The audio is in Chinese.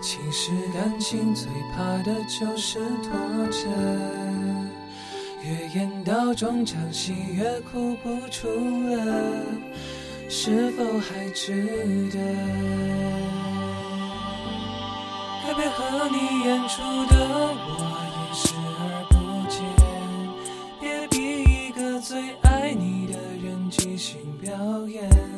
其实感情最怕的就是拖着，越演到中场戏越哭不出了，是否还值得？该配合你演出的我也视而不见，别逼一个最爱你的人即兴表演。